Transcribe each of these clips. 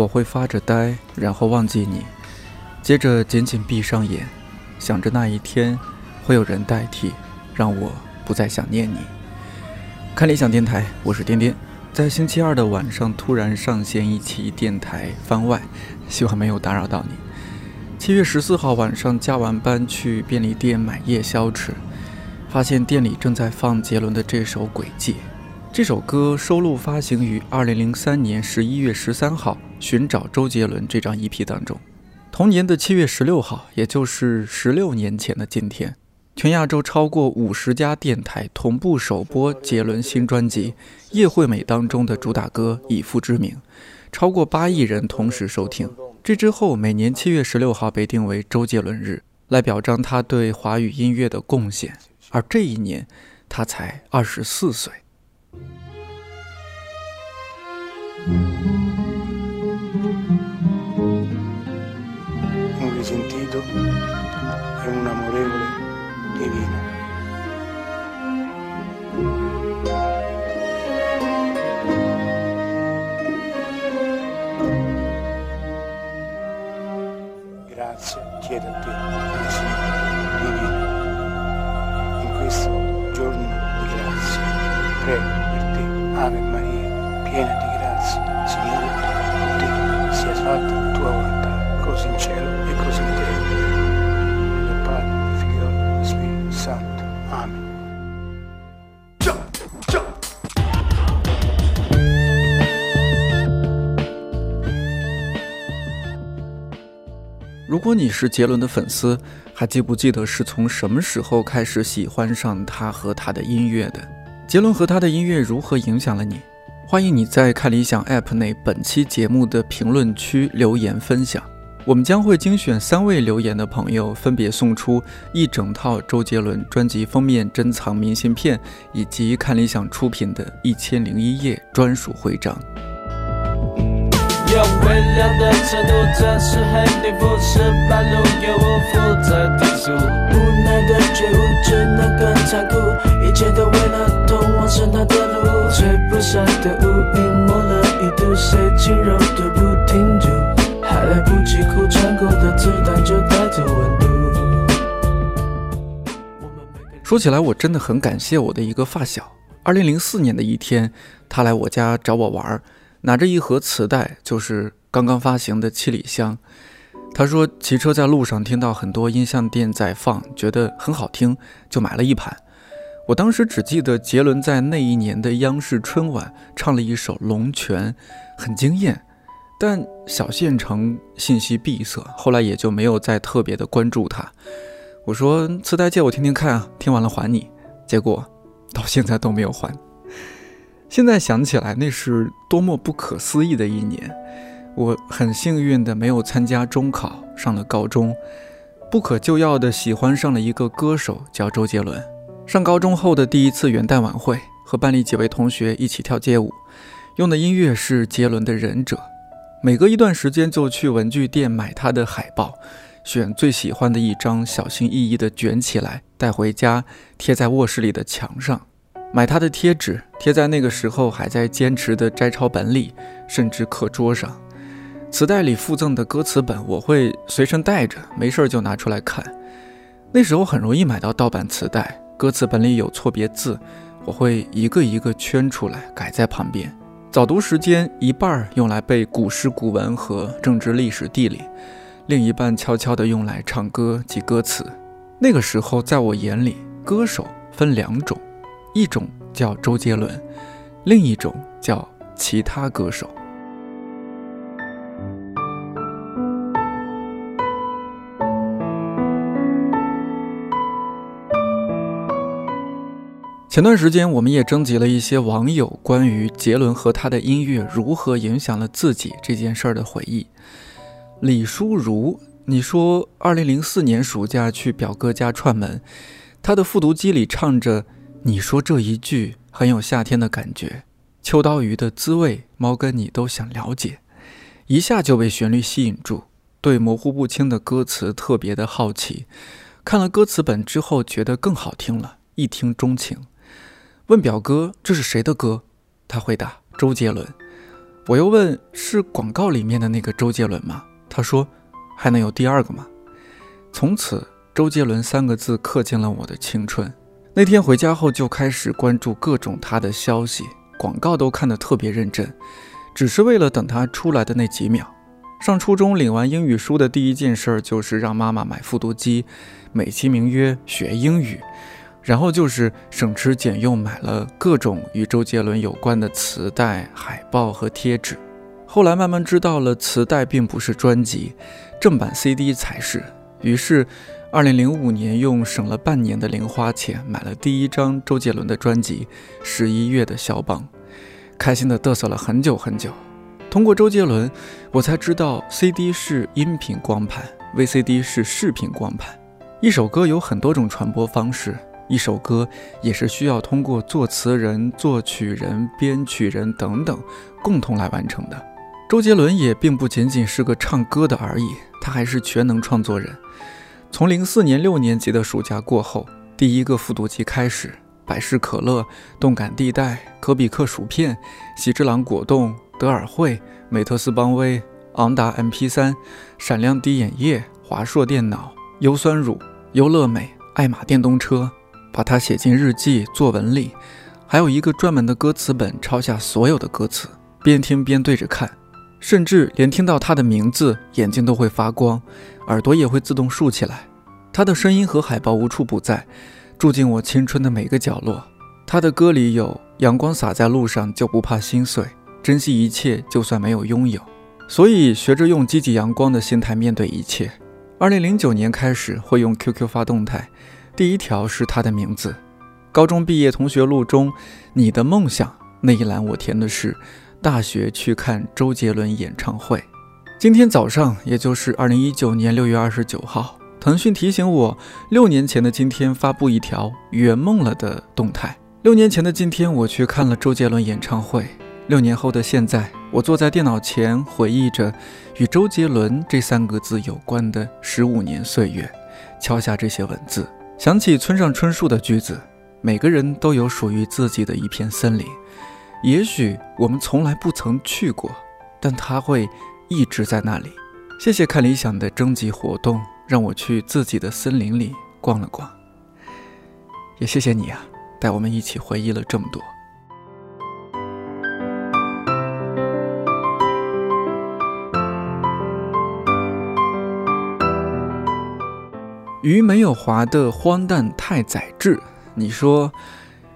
我会发着呆，然后忘记你，接着紧紧闭上眼，想着那一天会有人代替，让我不再想念你。看理想电台，我是颠颠，在星期二的晚上突然上线一期电台番外，希望没有打扰到你。七月十四号晚上加完班去便利店买夜宵吃，发现店里正在放杰伦的这首《轨迹》。这首歌收录发行于二零零三年十一月十三号《寻找周杰伦》这张 EP 当中。同年的七月十六号，也就是十六年前的今天，全亚洲超过五十家电台同步首播杰伦新专辑《叶惠美》当中的主打歌《以父之名》，超过八亿人同时收听。这之后，每年七月十六号被定为周杰伦日，来表彰他对华语音乐的贡献。而这一年，他才二十四岁。chiede a te, Signore, figlio, vivi in questo giorno di grazia. Prego. 如果你是杰伦的粉丝，还记不记得是从什么时候开始喜欢上他和他的音乐的？杰伦和他的音乐如何影响了你？欢迎你在看理想 App 内本期节目的评论区留言分享，我们将会精选三位留言的朋友，分别送出一整套周杰伦专辑封面珍藏明信片，以及看理想出品的《一千零一夜》专属徽章。用微量的程度，真是很离谱，是半路又无负责提速，无奈的觉悟只能更残酷，一切都为了通往神坛的路，吹不散的乌云抹了一度，谁轻柔的不停住，还来不及哭，穿过的子弹就带走温度。说起来，我真的很感谢我的一个发小。二零零四年的一天，他来我家找我玩儿。拿着一盒磁带，就是刚刚发行的《七里香》。他说骑车在路上听到很多音像店在放，觉得很好听，就买了一盘。我当时只记得杰伦在那一年的央视春晚唱了一首《龙泉》，很惊艳。但小县城信息闭塞，后来也就没有再特别的关注他。我说磁带借我听听看啊，听完了还你。结果到现在都没有还。现在想起来，那是多么不可思议的一年！我很幸运的没有参加中考，上了高中，不可救药的喜欢上了一个歌手，叫周杰伦。上高中后的第一次元旦晚会，和班里几位同学一起跳街舞，用的音乐是杰伦的《忍者》。每隔一段时间就去文具店买他的海报，选最喜欢的一张，小心翼翼地卷起来带回家，贴在卧室里的墙上。买他的贴纸，贴在那个时候还在坚持的摘抄本里，甚至课桌上。磁带里附赠的歌词本，我会随身带着，没事就拿出来看。那时候很容易买到盗版磁带，歌词本里有错别字，我会一个一个圈出来，改在旁边。早读时间一半用来背古诗古文和政治历史地理，另一半悄悄地用来唱歌记歌词。那个时候，在我眼里，歌手分两种。一种叫周杰伦，另一种叫其他歌手。前段时间，我们也征集了一些网友关于杰伦和他的音乐如何影响了自己这件事儿的回忆。李淑如，你说，二零零四年暑假去表哥家串门，他的复读机里唱着。你说这一句很有夏天的感觉，秋刀鱼的滋味，猫跟你都想了解，一下就被旋律吸引住，对模糊不清的歌词特别的好奇，看了歌词本之后觉得更好听了，一听钟情。问表哥这是谁的歌？他回答周杰伦。我又问：“是广告里面的那个周杰伦吗？”他说：“还能有第二个吗？”从此，周杰伦三个字刻进了我的青春。那天回家后就开始关注各种他的消息，广告都看得特别认真，只是为了等他出来的那几秒。上初中领完英语书的第一件事就是让妈妈买复读机，美其名曰学英语，然后就是省吃俭用买了各种与周杰伦有关的磁带、海报和贴纸。后来慢慢知道了，磁带并不是专辑，正版 CD 才是。于是，二零零五年用省了半年的零花钱买了第一张周杰伦的专辑《十一月的肖邦》，开心的嘚瑟了很久很久。通过周杰伦，我才知道 CD 是音频光盘，VCD 是视频光盘。一首歌有很多种传播方式，一首歌也是需要通过作词人、作曲人、编曲人等等共同来完成的。周杰伦也并不仅仅是个唱歌的而已，他还是全能创作人。从零四年六年级的暑假过后，第一个复读机开始，百事可乐、动感地带、可比克薯片、喜之郎果冻、德尔惠、美特斯邦威、昂达 MP3、闪亮滴眼液、华硕电脑、优酸乳、优乐美、爱玛电动车，把它写进日记作文里，还有一个专门的歌词本，抄下所有的歌词，边听边对着看。甚至连听到他的名字，眼睛都会发光，耳朵也会自动竖起来。他的声音和海报无处不在，住进我青春的每个角落。他的歌里有“阳光洒在路上就不怕心碎，珍惜一切就算没有拥有”。所以学着用积极阳光的心态面对一切。二零零九年开始会用 QQ 发动态，第一条是他的名字。高中毕业同学录中，你的梦想那一栏我填的是。大学去看周杰伦演唱会。今天早上，也就是二零一九年六月二十九号，腾讯提醒我，六年前的今天发布一条圆梦了的动态。六年前的今天，我去看了周杰伦演唱会。六年后的现在，我坐在电脑前，回忆着与周杰伦这三个字有关的十五年岁月，敲下这些文字，想起村上春树的句子：每个人都有属于自己的一片森林。也许我们从来不曾去过，但它会一直在那里。谢谢看理想的征集活动，让我去自己的森林里逛了逛。也谢谢你啊，带我们一起回忆了这么多。鱼没有划的荒诞太宰治，你说？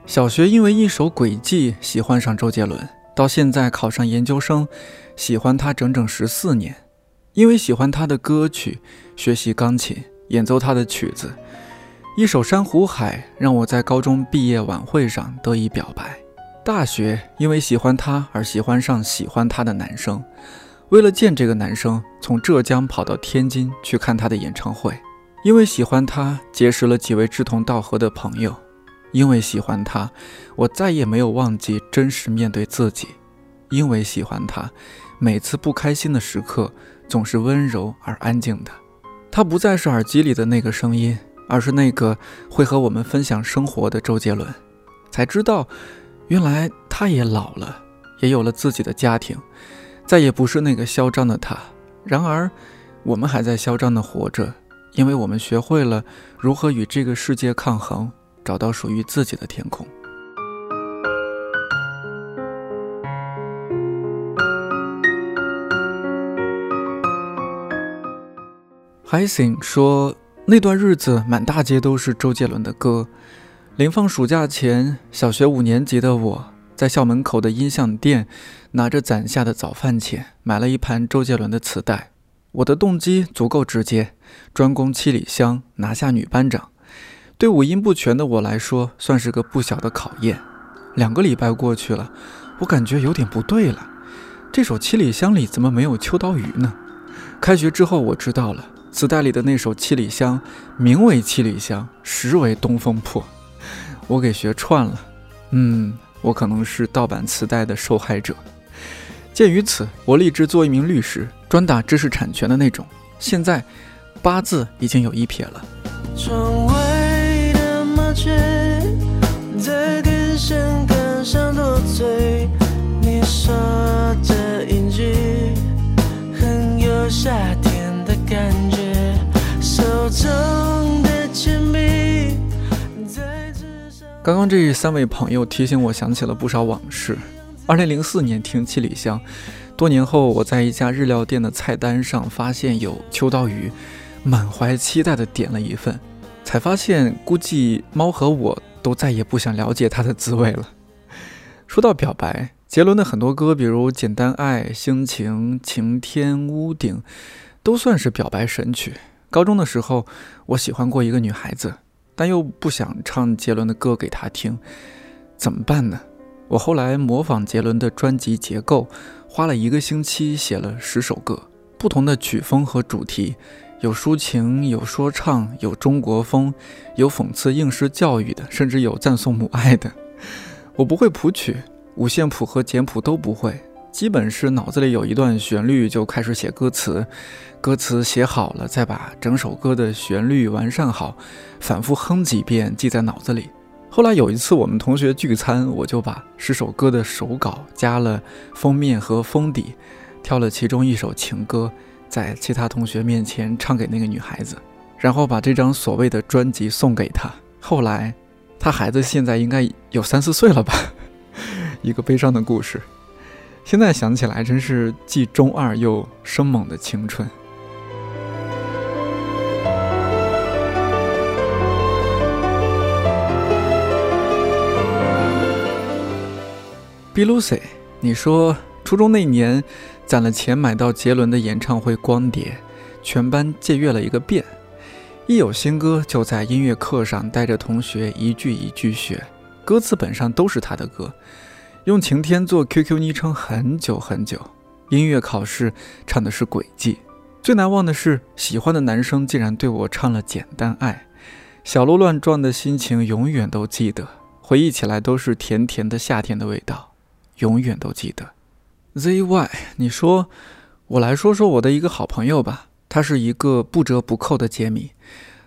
小学因为一首《轨迹》喜欢上周杰伦，到现在考上研究生，喜欢他整整十四年。因为喜欢他的歌曲，学习钢琴，演奏他的曲子。一首《珊瑚海》让我在高中毕业晚会上得以表白。大学因为喜欢他而喜欢上喜欢他的男生，为了见这个男生，从浙江跑到天津去看他的演唱会。因为喜欢他，结识了几位志同道合的朋友。因为喜欢他，我再也没有忘记真实面对自己。因为喜欢他，每次不开心的时刻总是温柔而安静的。他不再是耳机里的那个声音，而是那个会和我们分享生活的周杰伦。才知道，原来他也老了，也有了自己的家庭，再也不是那个嚣张的他。然而，我们还在嚣张的活着，因为我们学会了如何与这个世界抗衡。找到属于自己的天空。海星说，那段日子满大街都是周杰伦的歌。临放暑假前，小学五年级的我在校门口的音像店，拿着攒下的早饭钱，买了一盘周杰伦的磁带。我的动机足够直接，专攻七里香，拿下女班长。对五音不全的我来说，算是个不小的考验。两个礼拜过去了，我感觉有点不对了。这首《七里香》里怎么没有秋刀鱼呢？开学之后，我知道了，磁带里的那首《七里香》名为《七里香》，实为《东风破》。我给学串了。嗯，我可能是盗版磁带的受害者。鉴于此，我立志做一名律师，专打知识产权的那种。现在，八字已经有一撇了。却在电线杆上多嘴你说这音句很有夏天的感觉手中的铅笔在纸上刚刚这三位朋友提醒我想起了不少往事。二零零四年听七里香多年后我在一家日料店的菜单上发现有秋刀鱼满怀期待的点了一份。才发现估计猫和我都再也不想了解它的滋味了。说到表白，杰伦的很多歌，比如《简单爱》《心情》《晴天》《屋顶》，都算是表白神曲。高中的时候，我喜欢过一个女孩子。但又不想唱杰伦的歌给她听，怎么办呢？我后来模仿杰伦的专辑结构，花了一个星期写了十首歌，不同的曲风和主题，有抒情，有说唱，有中国风，有讽刺应试教育的，甚至有赞颂母爱的。我不会谱曲，五线谱和简谱都不会。基本是脑子里有一段旋律就开始写歌词，歌词写好了再把整首歌的旋律完善好，反复哼几遍记在脑子里。后来有一次我们同学聚餐，我就把十首歌的手稿加了封面和封底，挑了其中一首情歌，在其他同学面前唱给那个女孩子，然后把这张所谓的专辑送给她。后来，她孩子现在应该有三四岁了吧？一个悲伤的故事。现在想起来，真是既中二又生猛的青春。B Lucy，你说初中那年攒了钱买到杰伦的演唱会光碟，全班借阅了一个遍，一有新歌就在音乐课上带着同学一句一句学，歌词本上都是他的歌。用晴天做 QQ 昵称很久很久，音乐考试唱的是轨迹，最难忘的是喜欢的男生竟然对我唱了简单爱，小鹿乱撞的心情永远都记得，回忆起来都是甜甜的夏天的味道，永远都记得。ZY，你说，我来说说我的一个好朋友吧，他是一个不折不扣的杰迷，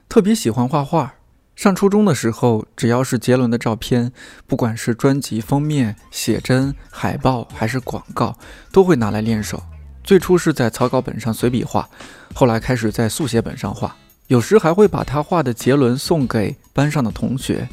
特别喜欢画画。上初中的时候，只要是杰伦的照片，不管是专辑封面、写真、海报还是广告，都会拿来练手。最初是在草稿本上随笔画，后来开始在速写本上画，有时还会把他画的杰伦送给班上的同学。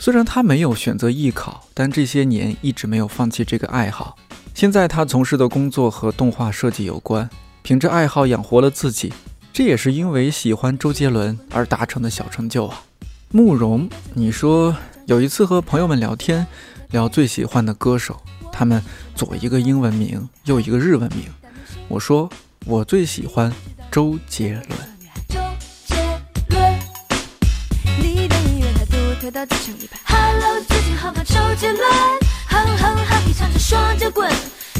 虽然他没有选择艺考，但这些年一直没有放弃这个爱好。现在他从事的工作和动画设计有关，凭着爱好养活了自己，这也是因为喜欢周杰伦而达成的小成就啊。慕容，你说有一次和朋友们聊天，聊最喜欢的歌手，他们左一个英文名，右一个日文名。我说我最喜欢周杰伦。周杰伦，你的音乐它独特到自成一派。Hello，最近好吗？周杰伦，哼哼哼皮唱着双截棍，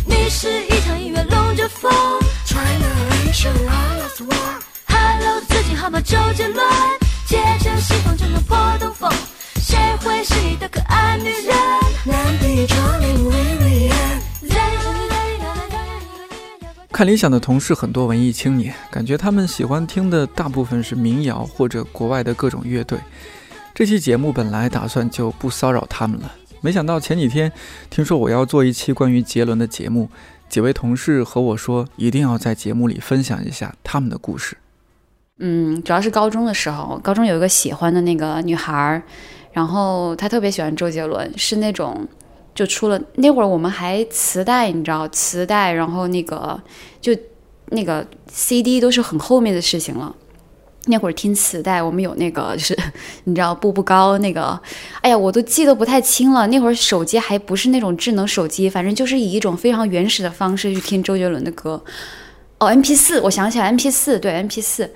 你是一场音乐龙卷风。China is your last one。Hello，最近好吗？周杰伦。借着西风就能破东风，谁会是你的可爱女人？看理想的同事很多文艺青年，感觉他们喜欢听的大部分是民谣或者国外的各种乐队。这期节目本来打算就不骚扰他们了，没想到前几天听说我要做一期关于杰伦的节目，几位同事和我说一定要在节目里分享一下他们的故事。嗯，主要是高中的时候，高中有一个喜欢的那个女孩，然后她特别喜欢周杰伦，是那种就出了那会儿我们还磁带，你知道磁带，然后那个就那个 CD 都是很后面的事情了。那会儿听磁带，我们有那个就是你知道步步高那个，哎呀，我都记得不太清了。那会儿手机还不是那种智能手机，反正就是以一种非常原始的方式去听周杰伦的歌。哦，MP 四，我想起来，MP 四，对，MP 四。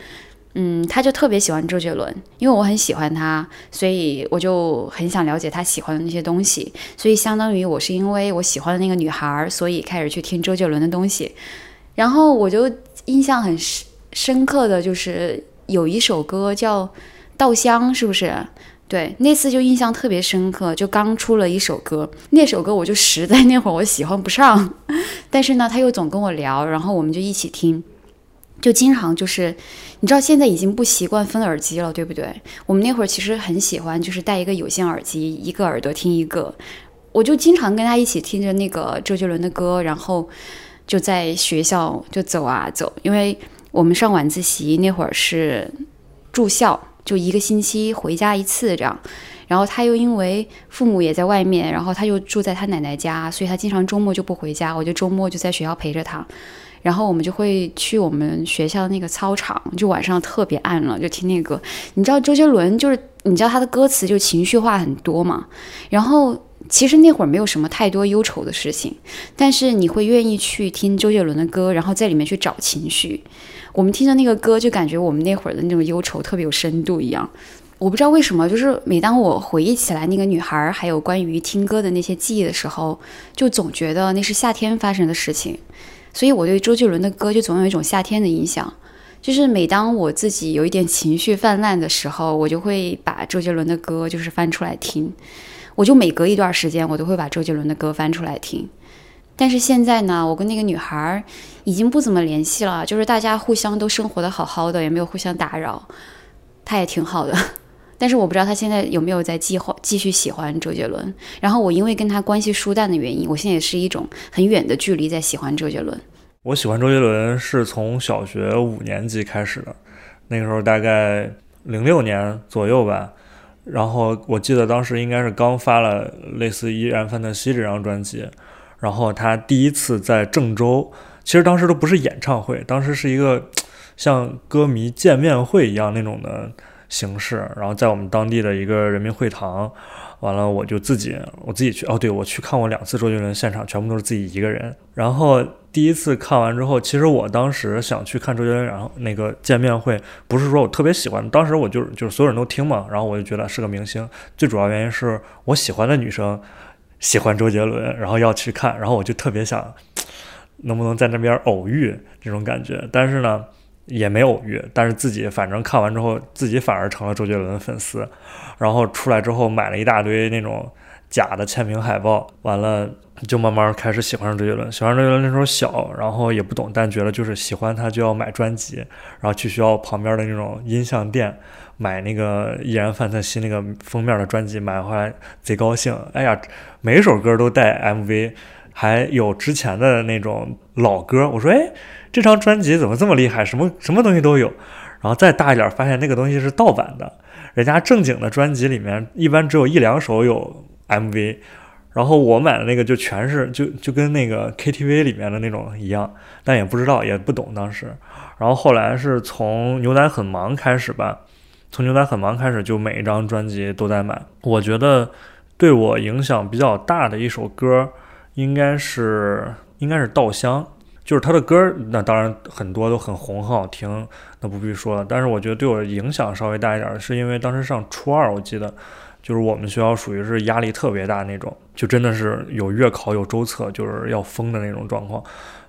嗯，他就特别喜欢周杰伦，因为我很喜欢他，所以我就很想了解他喜欢的那些东西。所以相当于我是因为我喜欢的那个女孩，所以开始去听周杰伦的东西。然后我就印象很深深刻的就是有一首歌叫《稻香》，是不是？对，那次就印象特别深刻，就刚出了一首歌，那首歌我就实在那会儿我喜欢不上，但是呢，他又总跟我聊，然后我们就一起听。就经常就是，你知道现在已经不习惯分耳机了，对不对？我们那会儿其实很喜欢，就是戴一个有线耳机，一个耳朵听一个。我就经常跟他一起听着那个周杰伦的歌，然后就在学校就走啊走，因为我们上晚自习那会儿是住校，就一个星期回家一次这样。然后他又因为父母也在外面，然后他又住在他奶奶家，所以他经常周末就不回家。我就周末就在学校陪着他，然后我们就会去我们学校那个操场，就晚上特别暗了，就听那个歌。你知道周杰伦就是你知道他的歌词就情绪化很多嘛，然后。其实那会儿没有什么太多忧愁的事情，但是你会愿意去听周杰伦的歌，然后在里面去找情绪。我们听着那个歌，就感觉我们那会儿的那种忧愁特别有深度一样。我不知道为什么，就是每当我回忆起来那个女孩，还有关于听歌的那些记忆的时候，就总觉得那是夏天发生的事情。所以我对周杰伦的歌就总有一种夏天的印象。就是每当我自己有一点情绪泛滥的时候，我就会把周杰伦的歌就是翻出来听。我就每隔一段时间，我都会把周杰伦的歌翻出来听。但是现在呢，我跟那个女孩已经不怎么联系了，就是大家互相都生活的好好的，也没有互相打扰。她也挺好的，但是我不知道她现在有没有在计划继续喜欢周杰伦。然后我因为跟她关系疏淡的原因，我现在也是一种很远的距离在喜欢周杰伦。我喜欢周杰伦是从小学五年级开始的，那个时候大概零六年左右吧。然后我记得当时应该是刚发了类似《依然范特西》这张专辑，然后他第一次在郑州，其实当时都不是演唱会，当时是一个像歌迷见面会一样那种的形式，然后在我们当地的一个人民会堂。完了，我就自己我自己去哦，对我去看过两次周杰伦现场，全部都是自己一个人。然后第一次看完之后，其实我当时想去看周杰伦，然后那个见面会，不是说我特别喜欢，当时我就就是所有人都听嘛，然后我就觉得是个明星。最主要原因是我喜欢的女生喜欢周杰伦，然后要去看，然后我就特别想能不能在那边偶遇这种感觉，但是呢。也没偶遇，但是自己反正看完之后，自己反而成了周杰伦的粉丝，然后出来之后买了一大堆那种假的签名海报，完了就慢慢开始喜欢上周杰伦。喜欢周杰伦那时候小，然后也不懂，但觉得就是喜欢他就要买专辑，然后去学校旁边的那种音像店买那个《依然范特西》那个封面的专辑，买回来贼高兴。哎呀，每一首歌都带 MV，还有之前的那种老歌。我说，哎。这张专辑怎么这么厉害？什么什么东西都有，然后再大一点，发现那个东西是盗版的。人家正经的专辑里面一般只有一两首有 MV，然后我买的那个就全是就就跟那个 KTV 里面的那种一样，但也不知道也不懂当时。然后后来是从牛仔很忙开始吧，从牛仔很忙开始就每一张专辑都在买。我觉得对我影响比较大的一首歌，应该是应该是《稻香》。就是他的歌，那当然很多都很红，很好听，那不必说了。但是我觉得对我影响稍微大一点，是因为当时上初二，我记得，就是我们学校属于是压力特别大那种，就真的是有月考有周测，就是要疯的那种状况。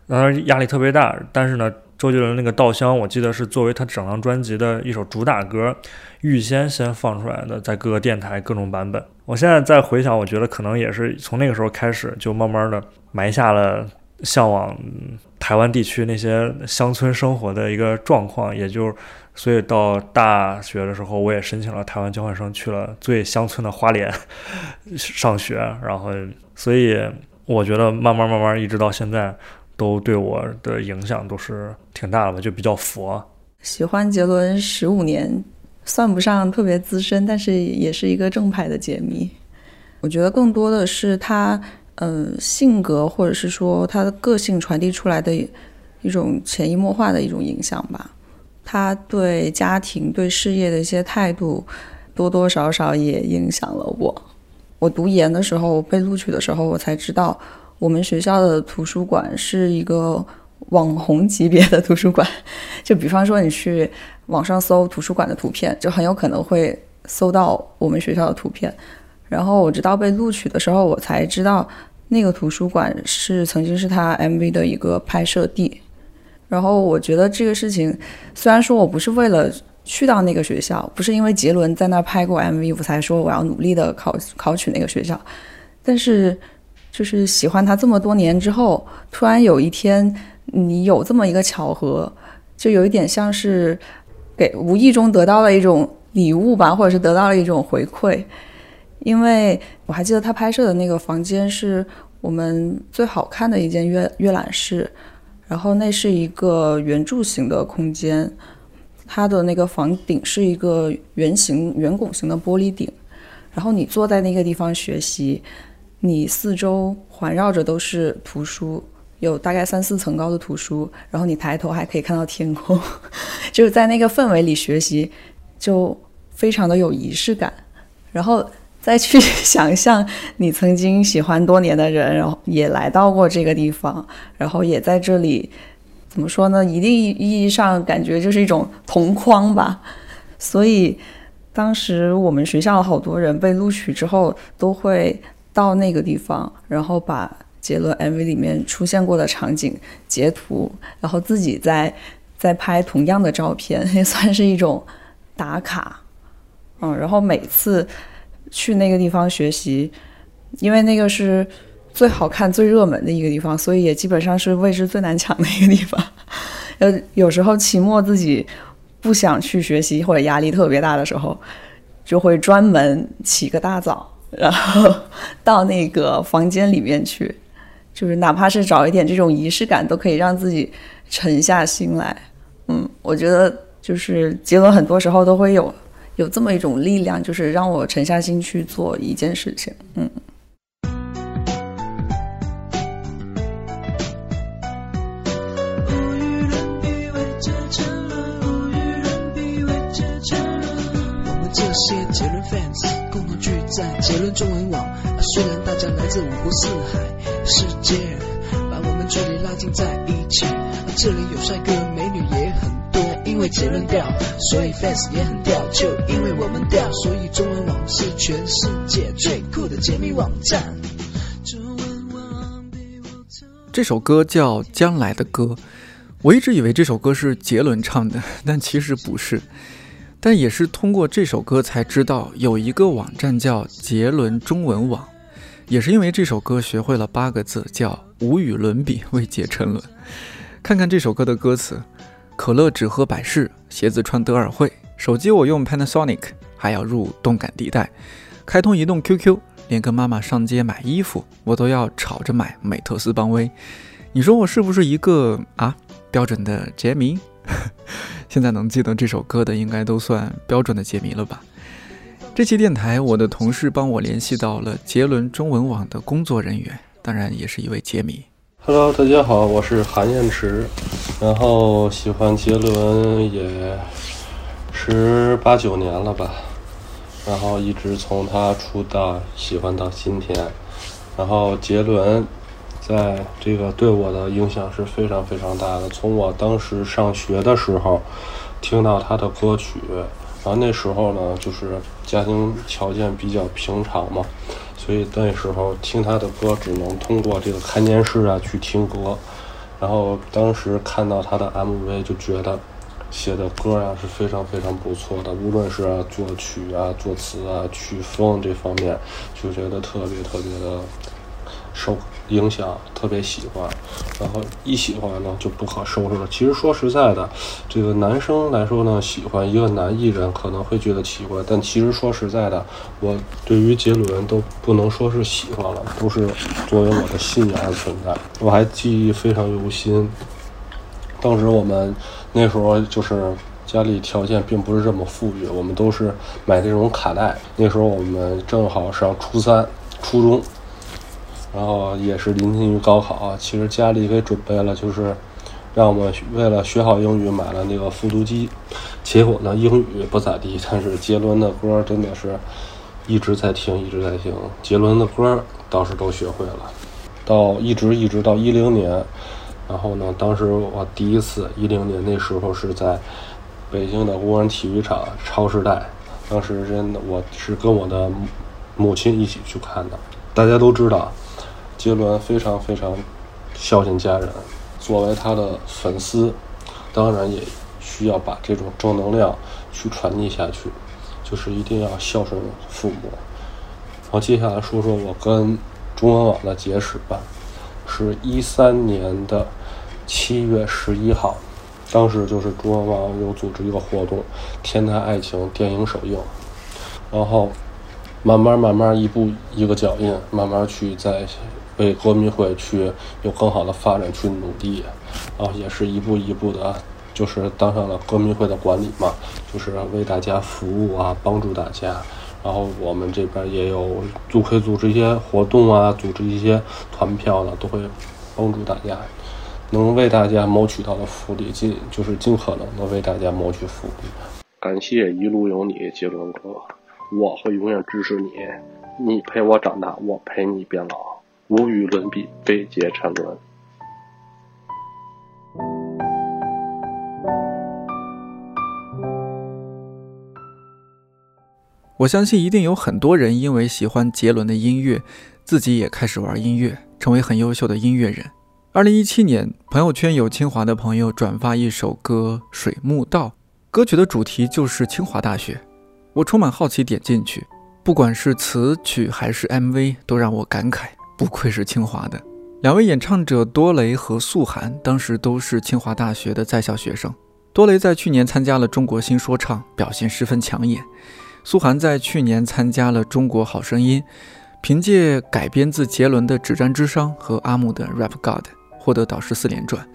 当时压力特别大，但是呢，周杰伦那个《稻香》，我记得是作为他整张专辑的一首主打歌，预先先放出来的，在各个电台各种版本。我现在再回想，我觉得可能也是从那个时候开始，就慢慢的埋下了。向往台湾地区那些乡村生活的一个状况，也就所以到大学的时候，我也申请了台湾交换生，去了最乡村的花莲上学。然后，所以我觉得慢慢慢慢一直到现在，都对我的影响都是挺大的吧，就比较佛。喜欢杰伦十五年，算不上特别资深，但是也是一个正派的解谜。我觉得更多的是他。嗯，性格或者是说他的个性传递出来的一种潜移默化的一种影响吧。他对家庭、对事业的一些态度，多多少少也影响了我。我读研的时候被录取的时候，我才知道我们学校的图书馆是一个网红级别的图书馆。就比方说，你去网上搜图书馆的图片，就很有可能会搜到我们学校的图片。然后我直到被录取的时候，我才知道那个图书馆是曾经是他 MV 的一个拍摄地。然后我觉得这个事情，虽然说我不是为了去到那个学校，不是因为杰伦在那拍过 MV 我才说我要努力的考考取那个学校，但是就是喜欢他这么多年之后，突然有一天你有这么一个巧合，就有一点像是给无意中得到了一种礼物吧，或者是得到了一种回馈。因为我还记得他拍摄的那个房间是我们最好看的一间阅阅览室，然后那是一个圆柱形的空间，它的那个房顶是一个圆形、圆拱形的玻璃顶，然后你坐在那个地方学习，你四周环绕着都是图书，有大概三四层高的图书，然后你抬头还可以看到天空，就是在那个氛围里学习，就非常的有仪式感，然后。再去 想象你曾经喜欢多年的人，然后也来到过这个地方，然后也在这里，怎么说呢？一定意义上感觉就是一种同框吧。所以当时我们学校好多人被录取之后，都会到那个地方，然后把杰伦 MV 里面出现过的场景截图，然后自己再再拍同样的照片，也算是一种打卡。嗯，然后每次。去那个地方学习，因为那个是最好看、最热门的一个地方，所以也基本上是位置最难抢的一个地方。呃，有时候期末自己不想去学习或者压力特别大的时候，就会专门起个大早，然后到那个房间里面去，就是哪怕是找一点这种仪式感，都可以让自己沉下心来。嗯，我觉得就是结论很多时候都会有。有这么一种力量，就是让我沉下心去做一件事情。嗯。我们这些杰伦 fans 共同聚在杰伦中文网，虽然大家来自五湖四海，世界把我们距离拉近在一起。这里有帅哥美女也。因为杰伦调，所以 fans 也很调。就因为我们调，所以中文网是全世界最酷的解密网站。这首歌叫《将来的歌》，我一直以为这首歌是杰伦唱的，但其实不是。但也是通过这首歌才知道有一个网站叫杰伦中文网，也是因为这首歌学会了八个字，叫无与伦比，为杰沉沦。看看这首歌的歌词。可乐只喝百事，鞋子穿德尔惠，手机我用 Panasonic，还要入动感地带，开通移动 QQ，连跟妈妈上街买衣服，我都要吵着买美特斯邦威。你说我是不是一个啊标准的杰迷？现在能记得这首歌的，应该都算标准的杰迷了吧？这期电台，我的同事帮我联系到了杰伦中文网的工作人员，当然也是一位杰迷。Hello，大家好，我是韩彦池，然后喜欢杰伦也十八九年了吧，然后一直从他出道喜欢到今天，然后杰伦在这个对我的影响是非常非常大的。从我当时上学的时候听到他的歌曲，然后那时候呢就是家庭条件比较平常嘛。所以那时候听他的歌只能通过这个看电视啊去听歌，然后当时看到他的 MV 就觉得写的歌啊是非常非常不错的，无论是作曲啊、作词啊、曲风这方面，就觉得特别特别的受。影响特别喜欢，然后一喜欢呢就不可收拾了。其实说实在的，这个男生来说呢，喜欢一个男艺人可能会觉得奇怪，但其实说实在的，我对于杰伦都不能说是喜欢了，都是作为我的信仰而存在。我还记忆非常犹新，当时我们那时候就是家里条件并不是这么富裕，我们都是买这种卡带。那时候我们正好上初三、初中。然后也是临近于高考，其实家里给准备了，就是让我们为了学好英语买了那个复读机。结果呢，英语不咋地，但是杰伦的歌真的是一直在听，一直在听。杰伦的歌倒是都学会了。到一直一直到一零年，然后呢，当时我第一次一零年那时候是在北京的工人体育场超时代，当时真的我是跟我的母亲一起去看的。大家都知道。杰伦非常非常孝敬家人，作为他的粉丝，当然也需要把这种正能量去传递下去，就是一定要孝顺父母。然后接下来说说我跟中文网的结识吧，是一三年的七月十一号，当时就是中文网有组织一个活动《天台爱情》电影首映，然后慢慢慢慢一步一个脚印，慢慢去在。为歌迷会去有更好的发展去努力，啊也是一步一步的就是当上了歌迷会的管理嘛，就是为大家服务啊，帮助大家。然后我们这边也有组可以组织一些活动啊，组织一些团票的，都会帮助大家，能为大家谋取到的福利，尽就是尽可能的为大家谋取福利。感谢一路有你，杰伦哥，我会永远支持你，你陪我长大，我陪你变老，无与伦比，悲节沉沦。我相信一定有很多人因为喜欢杰伦的音乐，自己也开始玩音乐，成为很优秀的音乐人。二零一七年，朋友圈有清华的朋友转发一首歌《水木道》，歌曲的主题就是清华大学。我充满好奇点进去，不管是词曲还是 MV，都让我感慨，不愧是清华的。两位演唱者多雷和素涵，当时都是清华大学的在校学生。多雷在去年参加了中国新说唱，表现十分抢眼。苏涵在去年参加了《中国好声音》，凭借改编自杰伦的《只沾之殇》和阿木的《Rap God》获得导师四连转，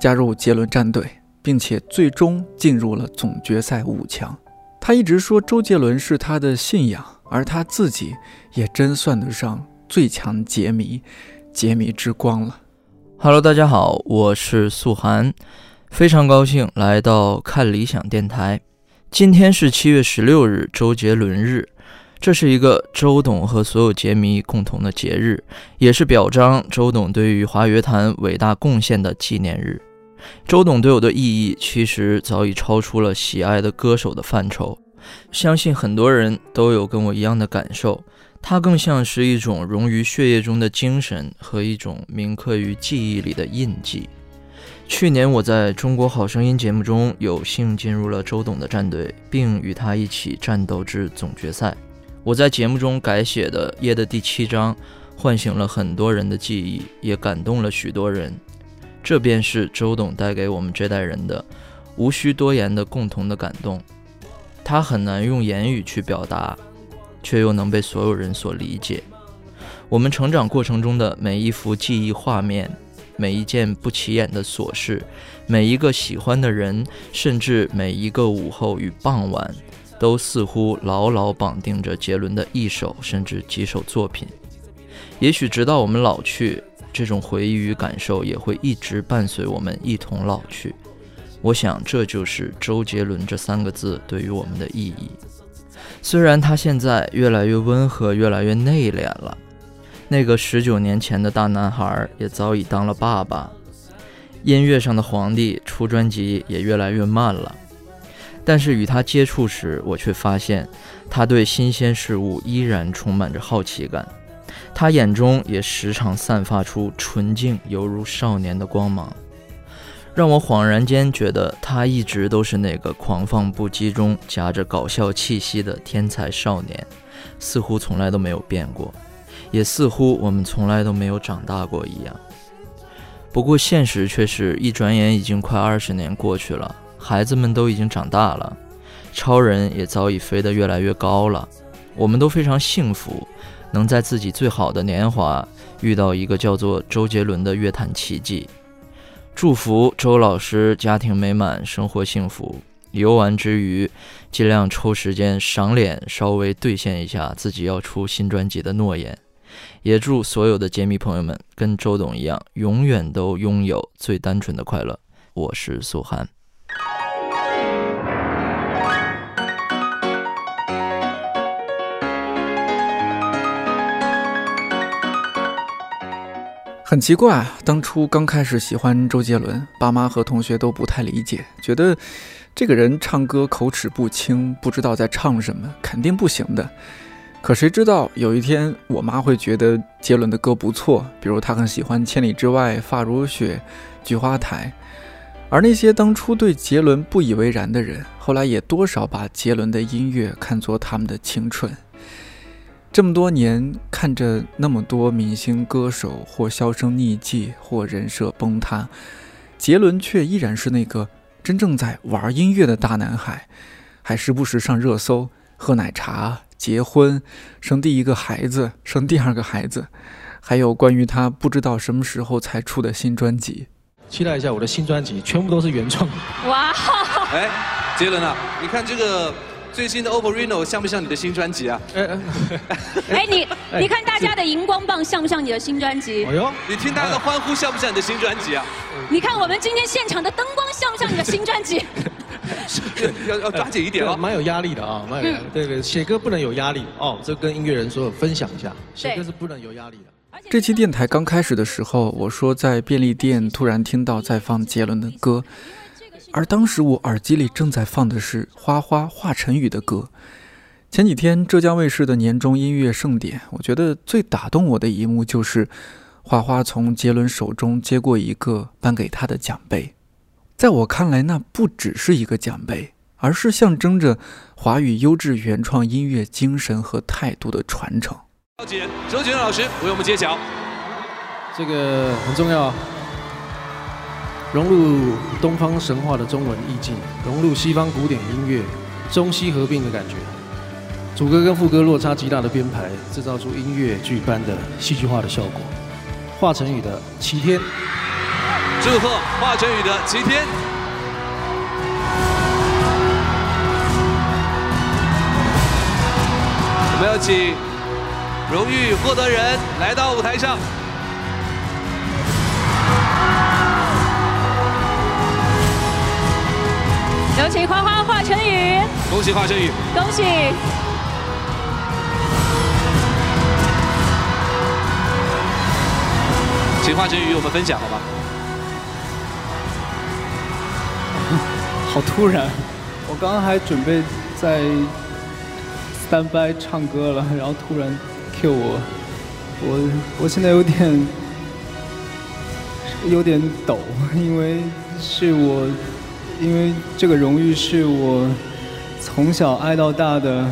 加入杰伦战队，并且最终进入了总决赛五强。他一直说周杰伦是他的信仰，而他自己也真算得上最强杰迷、杰迷之光了。Hello，大家好，我是素涵，非常高兴来到看理想电台。今天是七月十六日，周杰伦日，这是一个周董和所有杰迷共同的节日，也是表彰周董对于华乐坛伟大贡献的纪念日。周董对我的意义，其实早已超出了喜爱的歌手的范畴，相信很多人都有跟我一样的感受。它更像是一种融于血液中的精神和一种铭刻于记忆里的印记。去年我在中国好声音节目中有幸进入了周董的战队，并与他一起战斗至总决赛。我在节目中改写的《夜》的第七章，唤醒了很多人的记忆，也感动了许多人。这便是周董带给我们这代人的无需多言的共同的感动。他很难用言语去表达，却又能被所有人所理解。我们成长过程中的每一幅记忆画面。每一件不起眼的琐事，每一个喜欢的人，甚至每一个午后与傍晚，都似乎牢牢绑定着杰伦的一首甚至几首作品。也许直到我们老去，这种回忆与感受也会一直伴随我们一同老去。我想，这就是周杰伦这三个字对于我们的意义。虽然他现在越来越温和，越来越内敛了。那个十九年前的大男孩也早已当了爸爸，音乐上的皇帝出专辑也越来越慢了。但是与他接触时，我却发现他对新鲜事物依然充满着好奇感，他眼中也时常散发出纯净犹如少年的光芒，让我恍然间觉得他一直都是那个狂放不羁中夹着搞笑气息的天才少年，似乎从来都没有变过。也似乎我们从来都没有长大过一样。不过现实却是一转眼已经快二十年过去了，孩子们都已经长大了，超人也早已飞得越来越高了。我们都非常幸福，能在自己最好的年华遇到一个叫做周杰伦的乐坛奇迹。祝福周老师家庭美满，生活幸福。游玩之余，尽量抽时间赏脸，稍微兑现一下自己要出新专辑的诺言。也祝所有的杰迷朋友们跟周董一样，永远都拥有最单纯的快乐。我是苏涵。很奇怪，当初刚开始喜欢周杰伦，爸妈和同学都不太理解，觉得这个人唱歌口齿不清，不知道在唱什么，肯定不行的。可谁知道有一天，我妈会觉得杰伦的歌不错，比如她很喜欢《千里之外》《发如雪》《菊花台》，而那些当初对杰伦不以为然的人，后来也多少把杰伦的音乐看作他们的青春。这么多年，看着那么多明星歌手或销声匿迹，或人设崩塌，杰伦却依然是那个真正在玩音乐的大男孩，还时不时上热搜，喝奶茶。结婚，生第一个孩子，生第二个孩子，还有关于他不知道什么时候才出的新专辑。期待一下我的新专辑，全部都是原创。哇！哎，杰伦啊，你看这个最新的 OPPO Reno 像不像你的新专辑啊？哎，你你看大家的荧光棒像不像你的新专辑？哎呦，你听大家的欢呼像不像你的新专辑啊？你看我们今天现场的灯光像不像你的新专辑？要要抓紧一点哦，蛮有压力的啊，蛮有压力。对对，写歌不能有压力哦，这跟音乐人说分享一下，写歌是不能有压力的。这期电台刚开始的时候，我说在便利店突然听到在放杰伦的歌，而当时我耳机里正在放的是花花华晨宇的歌。前几天浙江卫视的年终音乐盛典，我觉得最打动我的一幕就是花花从杰伦手中接过一个颁给他的奖杯。在我看来，那不只是一个奖杯，而是象征着华语优质原创音乐精神和态度的传承。姐，周杰伦老师为我们揭晓。这个很重要，融入东方神话的中文意境，融入西方古典音乐，中西合并的感觉。主歌跟副歌落差极大的编排，制造出音乐剧般的戏剧化的效果。华晨宇的《齐天》，祝贺华晨宇的《齐天》。我们有请。荣誉获得人来到舞台上，有请花花华晨宇，恭喜华晨宇，恭喜！请华晨宇与我们分享好吗？好突然，我刚刚还准备在单掰唱歌了，然后突然。Q 我，我我现在有点有点抖，因为是我，因为这个荣誉是我从小爱到大的，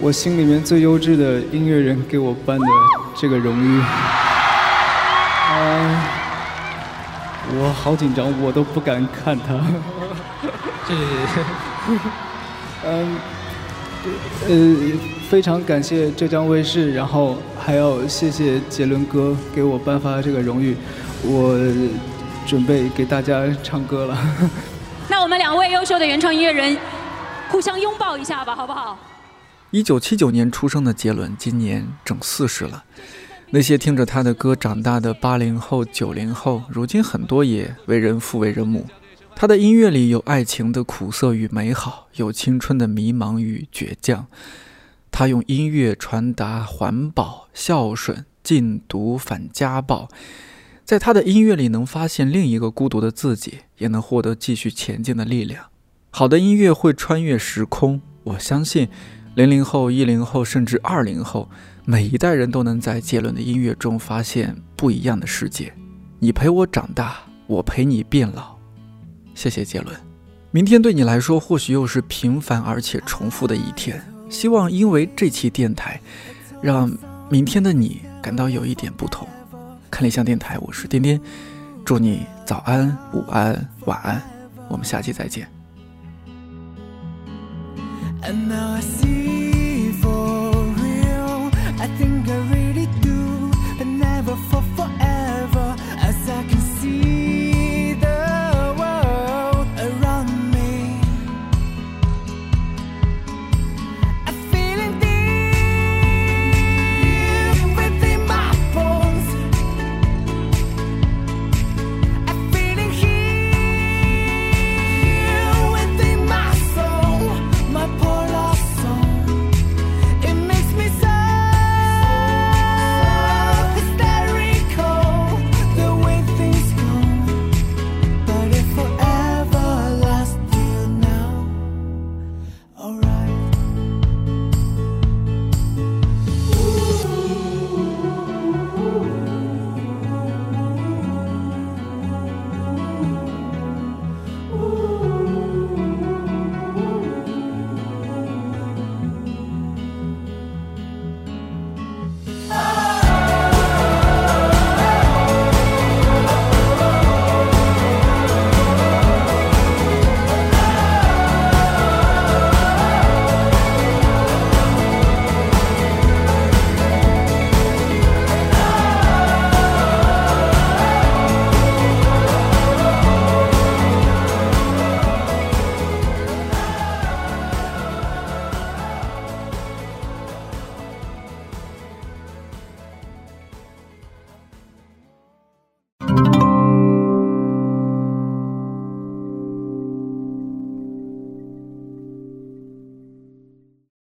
我心里面最优质的音乐人给我颁的这个荣誉。嗯，我好紧张，我都不敢看他。谢谢。嗯，呃。非常感谢浙江卫视，然后还要谢谢杰伦哥给我颁发这个荣誉。我准备给大家唱歌了。那我们两位优秀的原创音乐人互相拥抱一下吧，好不好？一九七九年出生的杰伦，今年整四十了。那些听着他的歌长大的八零后、九零后，如今很多也为人父、为人母。他的音乐里有爱情的苦涩与美好，有青春的迷茫与倔强。他用音乐传达环保、孝顺、禁毒、反家暴，在他的音乐里能发现另一个孤独的自己，也能获得继续前进的力量。好的音乐会穿越时空，我相信，零零后、一零后，甚至二零后，每一代人都能在杰伦的音乐中发现不一样的世界。你陪我长大，我陪你变老。谢谢杰伦。明天对你来说，或许又是平凡而且重复的一天。希望因为这期电台，让明天的你感到有一点不同。看理想电台，我是丁丁，祝你早安、午安、晚安，我们下期再见。I think I really do, but never for